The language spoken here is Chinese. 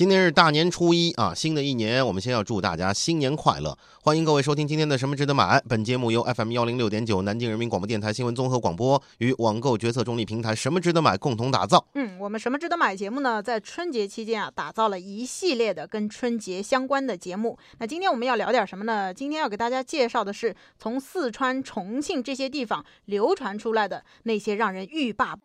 今天是大年初一啊新的一年我们先要祝大家新年快乐。欢迎各位收听今天的什么值得买本节目由 fm 幺零六点九南京人民广播电台新闻综合广播与网购决策中立平台什么值得买共同打造。嗯我们什么值得买节目呢？在春节期间啊打造了一系列的跟春节相关的节目。那今天我们要聊点什么呢？今天要给大家介绍的是从四川重庆这些地方流传出来的那些让人欲罢